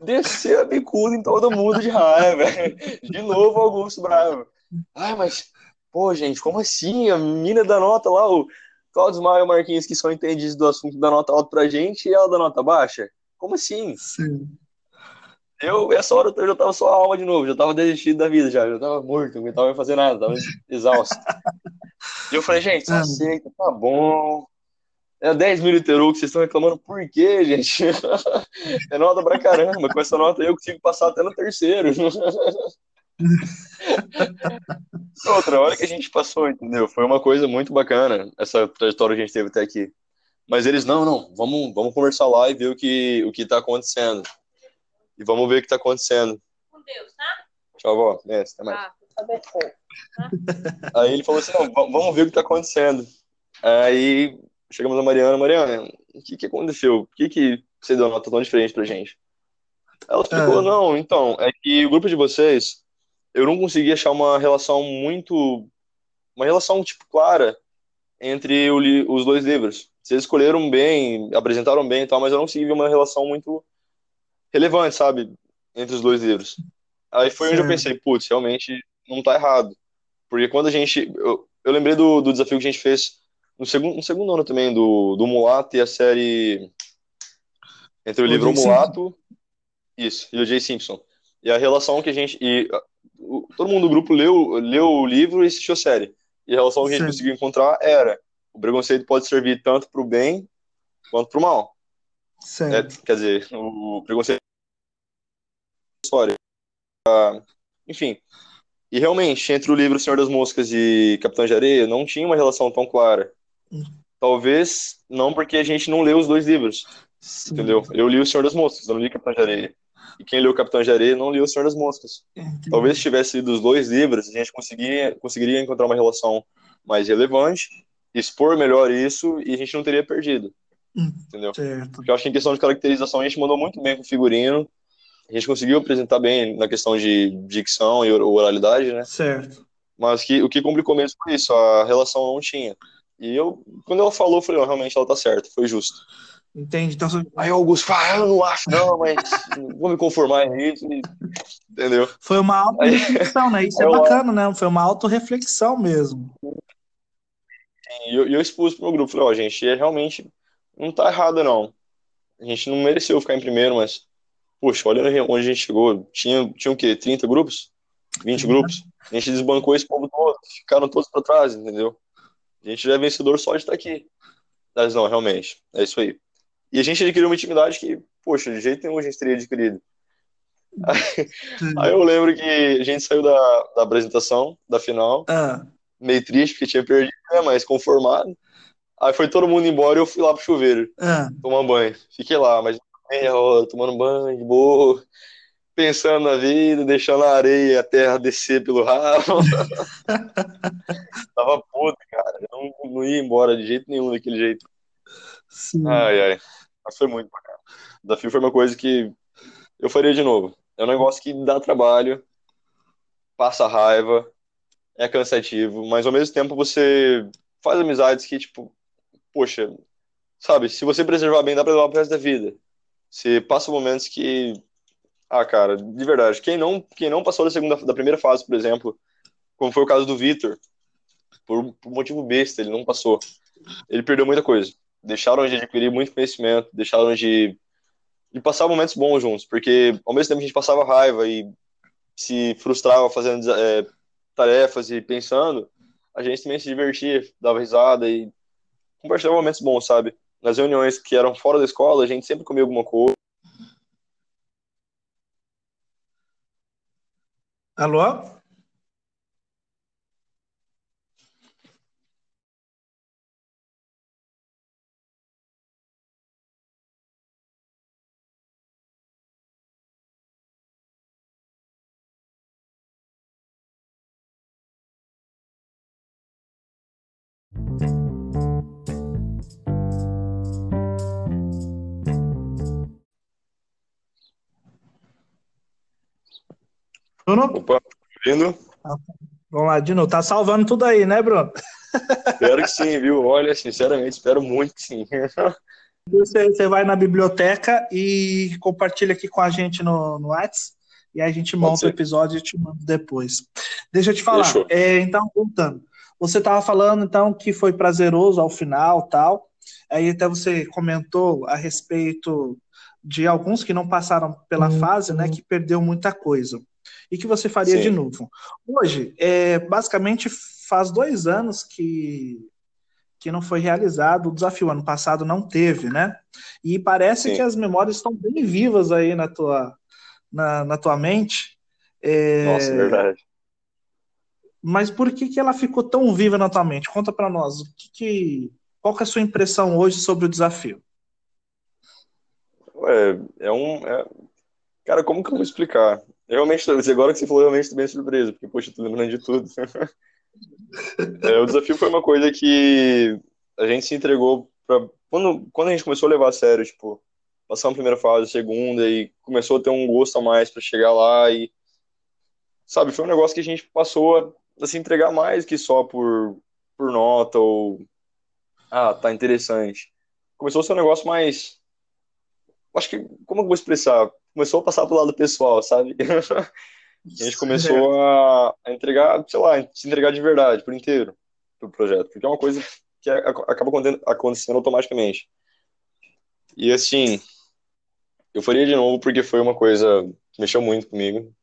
descer a bicuda em todo mundo de raiva. (laughs) De novo, Augusto bravo. Ai, mas, pô, gente, como assim? A menina da nota lá, o Claudio Maio Marquinhos, que são entendidos do assunto, da nota alta pra gente e ela da nota baixa? Como assim? Sim. Eu, essa hora, eu já tava só a alma de novo, já tava desistido da vida, já, já tava morto, não tava fazer nada, tava exausto. (laughs) e eu falei, gente, só aceita, tá bom. É 10 mil literu que vocês estão reclamando, por quê, gente? (laughs) é nota pra caramba, com essa nota eu consigo passar até no terceiro. (laughs) Outra hora que a gente passou, entendeu? Foi uma coisa muito bacana, essa trajetória que a gente teve até aqui. Mas eles, não, não, vamos, vamos conversar lá e ver o que, o que tá acontecendo. E vamos ver o que tá acontecendo. Com Deus, tá? Tchau, avó. É, até mais. Ah, tá (laughs) Aí ele falou assim, não, vamos ver o que tá acontecendo. Aí chegamos a Mariana, Mariana, o que que aconteceu? Por que que você deu uma nota tão diferente pra gente? Ela explicou, é. não, então, é que o grupo de vocês eu não consegui achar uma relação muito. Uma relação, tipo, clara entre o, os dois livros. Vocês escolheram bem, apresentaram bem e tal, mas eu não consegui ver uma relação muito relevante, sabe? Entre os dois livros. Aí foi Sim. onde eu pensei, putz, realmente não tá errado. Porque quando a gente. Eu, eu lembrei do, do desafio que a gente fez no segundo, no segundo ano também, do, do Mulato e a série. Entre o, o livro O Mulato. Isso, e o Jay Simpson. E a relação que a gente. E todo mundo do grupo leu, leu o livro e assistiu a série. E a relação que a gente conseguiu encontrar era o preconceito pode servir tanto para o bem quanto para o mal. É, quer dizer, o preconceito história. Ah, enfim. E realmente, entre o livro Senhor das Moscas e Capitão de Areia, não tinha uma relação tão clara. Hum. Talvez não porque a gente não leu os dois livros. Sim. Entendeu? Eu li o Senhor das Moscas, eu não li Capitão de Areia. E quem leu o Capitão de Areia não leu o Senhor das Moscas. Entendi. Talvez se tivesse lido os dois livros, a gente conseguiria, conseguiria encontrar uma relação mais relevante, expor melhor isso e a gente não teria perdido. Hum, entendeu? Certo. Porque eu acho que em questão de caracterização a gente mandou muito bem com o figurino. A gente conseguiu apresentar bem na questão de dicção e oralidade, né? Certo. Mas que, o que complicou mesmo foi isso, a relação não tinha. E eu, quando ela falou, eu falei, oh, realmente ela tá certa, foi justo. Entende? Então, Aí o Augusto fala, ah, eu não acho, não, mas (laughs) vou me conformar nisso. Entendeu? Foi uma auto-reflexão, né? Isso é bacana, né? Foi uma auto-reflexão mesmo. E eu, eu expus pro meu grupo, falei, ó, oh, gente, é realmente não tá errado, não. A gente não mereceu ficar em primeiro, mas, poxa, olha onde a gente chegou. Tinha, tinha o quê? 30 grupos? 20 uhum. grupos? A gente desbancou esse povo todo, ficaram todos para trás, entendeu? A gente já é vencedor só de estar aqui. Mas não, realmente, é isso aí. E a gente adquiriu uma intimidade que, poxa, de jeito nenhum a gente teria adquirido. Aí, aí eu lembro que a gente saiu da, da apresentação, da final, ah. meio triste porque tinha perdido, né, mas conformado. Aí foi todo mundo embora e eu fui lá pro chuveiro ah. tomar banho. Fiquei lá, mas hora, tomando banho, de boa, pensando na vida, deixando a areia, a terra descer pelo rabo. (laughs) Tava puto, cara. Eu não, não ia embora de jeito nenhum daquele jeito. Sim. Ai, ai. Mas foi muito bacana. O desafio foi uma coisa que eu faria de novo. É um negócio que dá trabalho, passa raiva, é cansativo, mas ao mesmo tempo você faz amizades que, tipo, poxa, sabe, se você preservar bem, dá pra levar pro resto da vida. Você passa momentos que. Ah, cara, de verdade, quem não, quem não passou da segunda da primeira fase, por exemplo, como foi o caso do Vitor, por, por motivo besta, ele não passou. Ele perdeu muita coisa deixaram de adquirir muito conhecimento, deixaram de, de passar momentos bons juntos, porque ao mesmo tempo a gente passava raiva e se frustrava fazendo é, tarefas e pensando, a gente também se divertia, dava risada e compartilhava momentos bons, sabe? Nas reuniões que eram fora da escola, a gente sempre comia alguma coisa. Alô? Bruno? Opa, vindo? Vamos lá, Dino, tá salvando tudo aí, né, Bruno? (laughs) Espero que sim, viu? Olha, sinceramente, espero muito que sim. (laughs) Você, você vai na biblioteca e compartilha aqui com a gente no, no WhatsApp e aí a gente monta o episódio e te manda depois. Deixa eu te falar. É, então, voltando. Você estava falando, então, que foi prazeroso ao final tal. Aí até você comentou a respeito de alguns que não passaram pela uhum. fase, né? Que perdeu muita coisa e que você faria Sim. de novo. Hoje, é, basicamente, faz dois anos que, que não foi realizado o desafio. Ano passado não teve, né? E parece Sim. que as memórias estão bem vivas aí na tua, na, na tua mente. É... Nossa, é verdade. Mas por que, que ela ficou tão viva na tua mente? Conta para nós. O que, que qual que é a sua impressão hoje sobre o desafio? É, é um. É... Cara, como que eu vou explicar? Realmente, agora que você falou, realmente estou bem surpreso, porque, poxa, tô lembrando de tudo. (laughs) é, o desafio foi uma coisa que a gente se entregou para quando, quando a gente começou a levar a sério, tipo, passar uma primeira fase, segunda, e começou a ter um gosto a mais para chegar lá e. Sabe, foi um negócio que a gente passou a, a se entregar mais que só por, por nota ou. Ah, tá interessante. Começou a ser um negócio mais. Acho que. Como eu vou expressar? Começou a passar pro lado pessoal, sabe? (laughs) a gente começou a, a, entregar, sei lá, se entregar de verdade, por inteiro, pro projeto, porque é uma coisa que acaba acontecendo automaticamente. E assim, eu faria de novo porque foi uma coisa que mexeu muito comigo.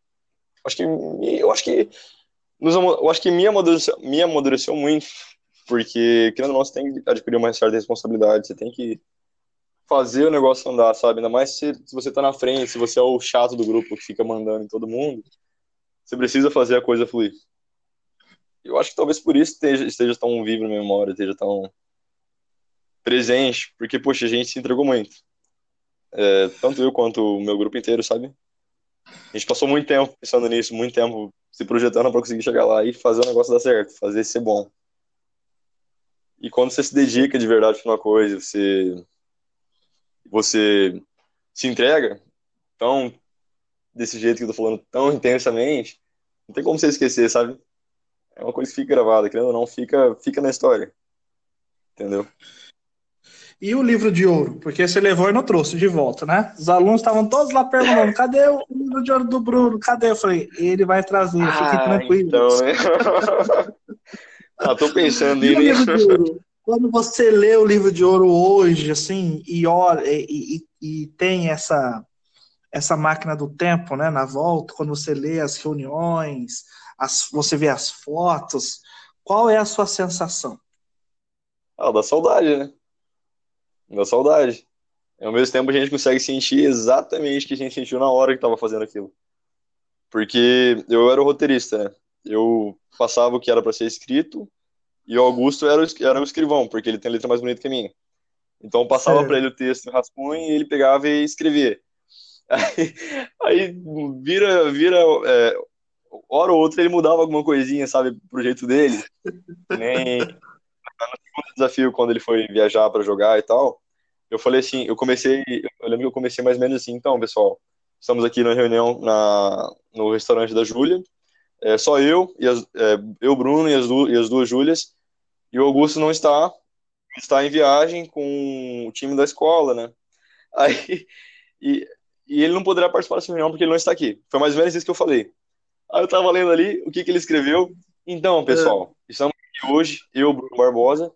Acho que eu acho que nos, eu acho que me amadureceu, me amadureceu muito porque, querendo ou não, você tem que adquirir uma certa responsabilidade, você tem que fazer o negócio andar, sabe? Ainda mais se, se você tá na frente, se você é o chato do grupo que fica mandando em todo mundo, você precisa fazer a coisa fluir. Eu acho que talvez por isso esteja, esteja tão vivo na memória, esteja tão presente, porque, poxa, a gente se entregou muito. É, tanto eu quanto o meu grupo inteiro, sabe? A gente passou muito tempo pensando nisso, muito tempo se projetando para conseguir chegar lá e fazer o negócio dar certo, fazer ser bom. E quando você se dedica de verdade para uma coisa, você você se entrega tão desse jeito que eu tô falando, tão intensamente, não tem como você esquecer, sabe? É uma coisa que fica gravada, querendo ou não, fica, fica na história. Entendeu? E o livro de ouro? Porque você levou e não trouxe de volta, né? Os alunos estavam todos lá perguntando: cadê o livro de ouro do Bruno? Cadê? Eu falei: ele vai trazer, fique ah, tranquilo. Então, né? (laughs) ah, tô pensando em. Quando você lê o livro de ouro hoje, assim, e, olha, e, e, e tem essa, essa máquina do tempo, né, na volta, quando você lê as reuniões, as, você vê as fotos, qual é a sua sensação? Ah, da saudade, né? Da saudade. Ao mesmo tempo, a gente consegue sentir exatamente o que a gente sentiu na hora que estava fazendo aquilo. Porque eu era o roteirista, né? Eu passava o que era para ser escrito e o Augusto era o, era o escrivão, porque ele tem a letra mais bonita que a minha. Então eu passava para ele o texto em rascunho e ele pegava e escrevia. (laughs) Aí, aí vira, vira é, hora ou outra ele mudava alguma coisinha, sabe, pro jeito dele. Nem no segundo desafio, quando ele foi viajar para jogar e tal, eu falei assim, eu comecei, eu lembro que eu comecei mais ou menos assim, então, pessoal, estamos aqui na reunião na, no restaurante da Júlia, é, só eu, e as, é, eu, Bruno e as, du, e as duas Júlias, e o Augusto não está, está em viagem com o time da escola, né? (laughs) Aí, e, e ele não poderá participar dessa reunião porque ele não está aqui. Foi mais ou menos isso que eu falei. Aí eu tava lendo ali o que, que ele escreveu. Então, pessoal, é. estamos aqui hoje, eu, Bruno Barbosa,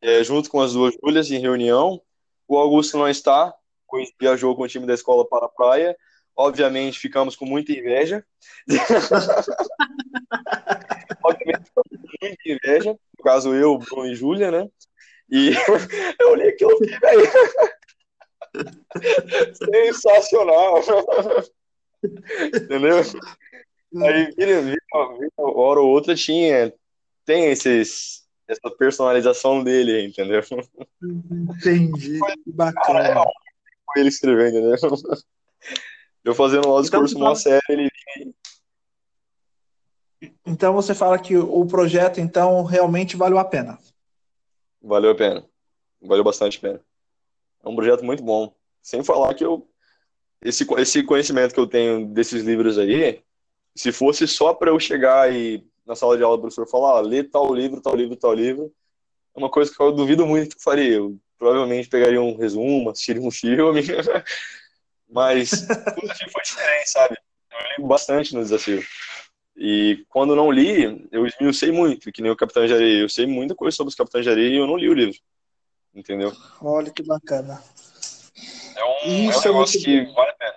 é, junto com as duas Júlias em reunião. O Augusto não está, pois viajou com o time da escola para a praia. Obviamente, ficamos com muita inveja. (laughs) Obviamente, ficamos com muita inveja. Caso, eu, Bruno e Júlia, né? E (laughs) eu olhei aquilo e fiquei, velho. Sensacional. Entendeu? Aí, vira, vira, vira, hora ou outra tinha, tem esses, essa personalização dele, entendeu? Entendi, que bacana. Ele escrevendo, entendeu? Eu fazendo lá o então, discurso numa série, ele então você fala que o projeto então realmente valeu a pena. Valeu a pena. Valeu bastante a pena. É um projeto muito bom. Sem falar que eu esse esse conhecimento que eu tenho desses livros aí, se fosse só para eu chegar e na sala de aula o professor falar, ah, lê tal livro, tal livro, tal livro, é uma coisa que eu duvido muito que faria. Eu provavelmente pegaria um resumo, assistiria um filme, (laughs) mas o desafio foi diferente, sabe? Eu li bastante no desafio. E quando não li, eu esmiucei muito, que nem o Capitão de Areia. Eu sei muita coisa sobre os Capitães de Areia e eu não li o livro. Entendeu? Olha que bacana. É um, Isso é um negócio é que vale a pena.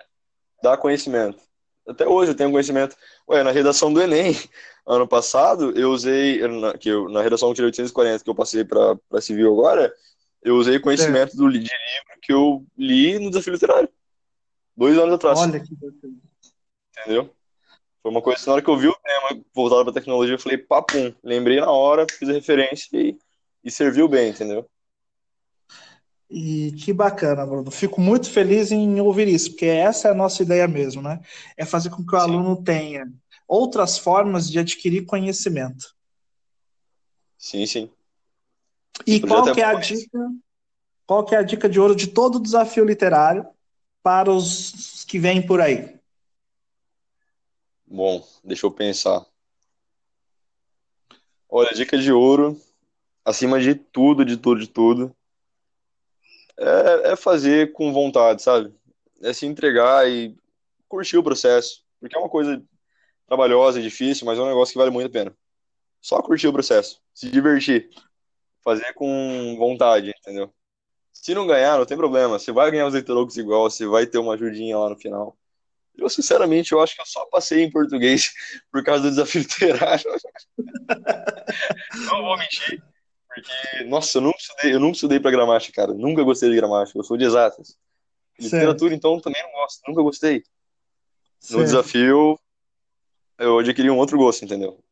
Dá conhecimento. Até hoje eu tenho conhecimento. Ué, na redação do Enem, (laughs) ano passado, eu usei, na, que eu, na redação que 840 que eu passei para civil agora, eu usei conhecimento é. do, de livro que eu li no desafio literário. Dois anos atrás. Olha que bacana. Entendeu? Foi uma coisa, na hora que eu vi o tema voltado para tecnologia, eu falei, papum, lembrei na hora, fiz a referência e, e serviu bem, entendeu? E que bacana, Bruno. Fico muito feliz em ouvir isso, porque essa é a nossa ideia mesmo, né? É fazer com que o Sim. aluno tenha outras formas de adquirir conhecimento. Sim, sim. E qual que é a dica? Qual que é a dica de ouro de todo o desafio literário para os que vêm por aí? Bom, deixa eu pensar. Olha, dica de ouro, acima de tudo, de tudo, de tudo, é, é fazer com vontade, sabe? É se entregar e curtir o processo. Porque é uma coisa trabalhosa difícil, mas é um negócio que vale muito a pena. Só curtir o processo, se divertir, fazer com vontade, entendeu? Se não ganhar, não tem problema. Você vai ganhar os leitorocos igual, você vai ter uma ajudinha lá no final. Eu, sinceramente, eu acho que eu só passei em português (laughs) por causa do desafio literário. não vou mentir. Porque, nossa, eu nunca estudei, eu nunca estudei pra gramática, cara. Nunca gostei de gramática. Eu sou de exatas. Literatura, então, também não gosto. Nunca gostei. No desafio, eu adquiri um outro gosto, entendeu?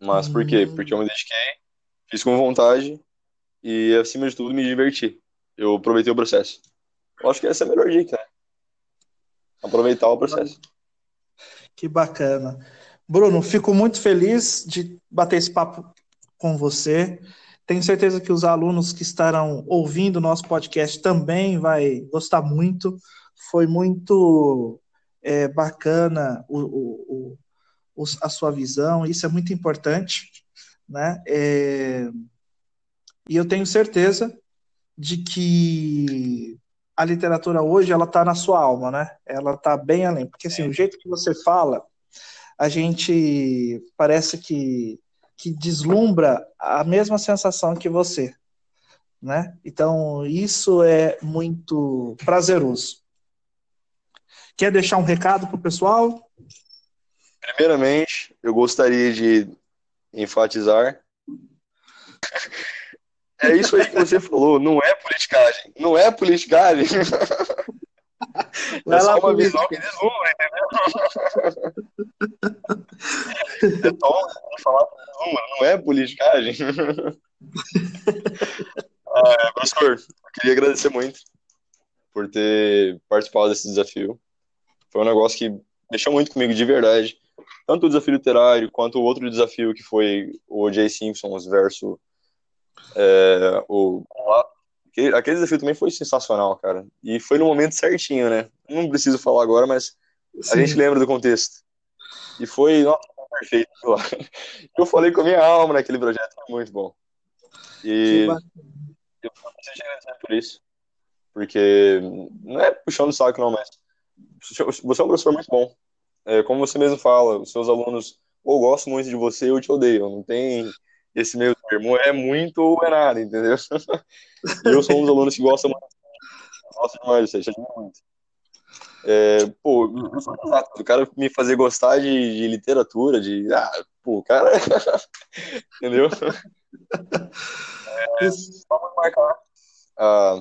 Mas por quê? Hum. Porque eu me dediquei, fiz com vontade e, acima de tudo, me diverti. Eu aproveitei o processo. Eu acho que essa é a melhor dica, né? Aproveitar o processo. Que bacana. Bruno, fico muito feliz de bater esse papo com você. Tenho certeza que os alunos que estarão ouvindo o nosso podcast também vai gostar muito. Foi muito é, bacana o, o, o, a sua visão, isso é muito importante, né? É, e eu tenho certeza de que a literatura hoje ela está na sua alma, né? Ela está bem além, porque assim, o jeito que você fala, a gente parece que que deslumbra a mesma sensação que você, né? Então isso é muito prazeroso. Quer deixar um recado para o pessoal? Primeiramente, eu gostaria de enfatizar. É isso aí que você falou, não é politicagem. Não é politicagem. Vai é lá, só uma visão que deslumbra, entendeu? É só falar deslumbra, não é politicagem. (laughs) ah, professor, eu queria agradecer muito por ter participado desse desafio. Foi um negócio que mexeu muito comigo de verdade. Tanto o desafio literário quanto o outro desafio que foi o O.J. Simpsons versus é, o. Aquele, aquele desafio também foi sensacional, cara. E foi no momento certinho, né? Não preciso falar agora, mas a Sim. gente lembra do contexto. E foi, nossa, perfeito. (laughs) Eu falei com a minha alma naquele projeto, foi muito bom. E eu preciso te agradecer por isso. Porque não é puxando o saco, não, mas você é um professor muito bom. É, como você mesmo fala, os seus alunos, ou gosto muito de você, ou te odeio. Não tem esse meio termo. É muito ou é nada, entendeu? (laughs) Eu sou um dos alunos que gosta muito. Gosto demais de você, admiro muito. É, pô, eu sou. O cara me fazer gostar de, de literatura, de. Ah, pô, o cara. (laughs) entendeu? Vamos marcar a,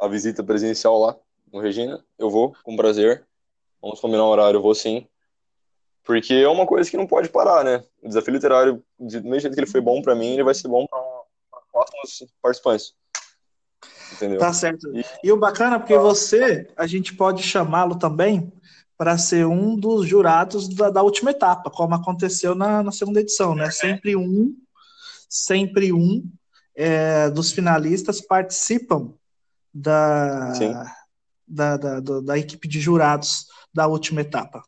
a visita presencial lá no Regina. Eu vou, com prazer. Vamos combinar um horário, eu vou sim. Porque é uma coisa que não pode parar, né? O desafio literário, do mesmo jeito que ele foi bom pra mim, ele vai ser bom para os próximos participantes. Entendeu? Tá certo. E- E o bacana, porque você, a gente pode chamá-lo também para ser um dos jurados da, da última etapa, como aconteceu na, na segunda edição, né? Sempre um, sempre um é, dos finalistas participam da, da, da, do- da equipe de jurados da última etapa.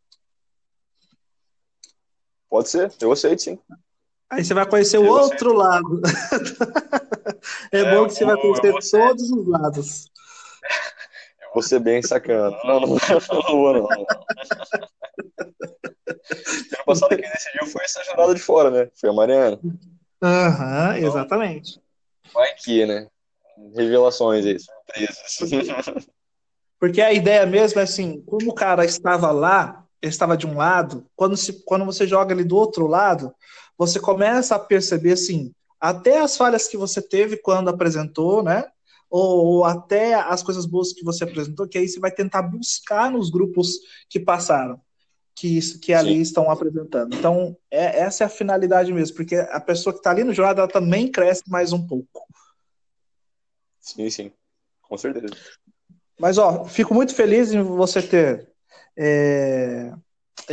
Pode ser, eu aceito sim. Aí você vai conhecer o outro lado. (laughs) é, É, bom que você vai eu conhecer todos os lados. Eu (laughs) vou ser bem sacana. Não, não, não, não vou, não. (laughs) Ano passado quem decidiu foi essa jurada de fora, né? Foi a Mariana. Aham, exatamente. Vai que, né? Revelações aí, surpresas. Porque a ideia mesmo é assim, como o cara estava lá, estava de um lado, quando, se, quando você joga ele do outro lado, você começa a perceber assim, até as falhas que você teve quando apresentou, né? Ou, ou até as coisas boas que você apresentou, que aí você vai tentar buscar nos grupos que passaram, que, que ali Sim. estão apresentando. Então, é, essa é a finalidade mesmo, porque a pessoa que está ali no jurado, ela também cresce mais um pouco. Sim, sim. Com certeza. Mas, ó, fico muito feliz em você ter é,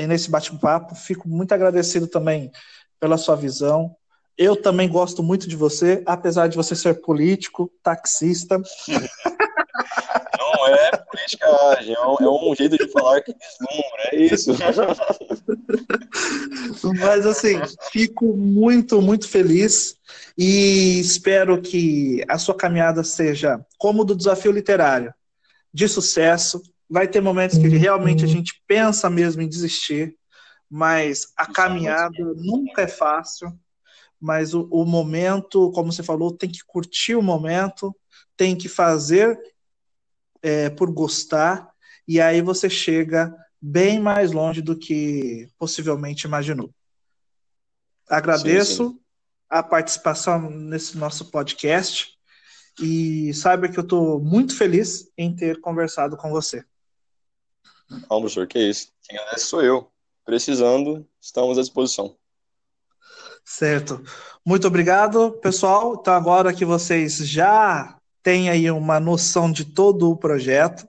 nesse bate-papo. Fico muito agradecido também pela sua visão. Eu também gosto muito de você, apesar de você ser político, taxista. Não é politicagem, é um, é um jeito de falar que deslumbra, é isso. Mas, assim, fico muito, muito feliz e espero que a sua caminhada seja como do desafio literário, de sucesso. Vai ter momentos que realmente a gente pensa mesmo em desistir, mas a caminhada nunca é fácil. Mas o, o momento, como você falou, tem que curtir o momento, tem que fazer é, por gostar, e aí você chega bem mais longe do que possivelmente imaginou. Agradeço Sim, sim. a participação nesse nosso podcast e saiba que eu estou muito feliz em ter conversado com você. Não, professor, que isso. Quem agradece sou eu. Precisando, estamos à disposição. Certo. Muito obrigado, pessoal. Então, agora que vocês já têm aí uma noção de todo o projeto,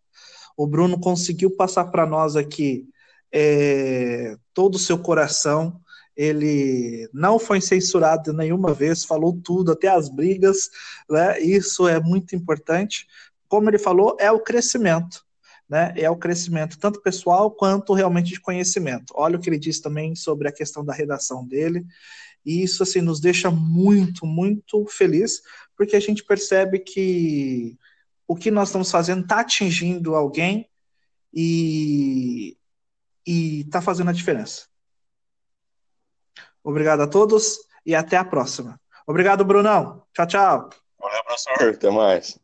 o Bruno conseguiu passar para nós aqui é, todo o seu coração. Ele não foi censurado nenhuma vez, falou tudo, até as brigas, né? Isso é muito importante. Como ele falou, é o crescimento. Né, é o crescimento tanto pessoal quanto realmente de conhecimento. Olha o que ele diz também sobre a questão da redação dele. E isso assim nos deixa muito, muito feliz, porque a gente percebe que o que nós estamos fazendo está atingindo alguém e está fazendo a diferença. Obrigado a todos e até a próxima. Obrigado, Brunão. Tchau, tchau. Valeu, professor. Até mais.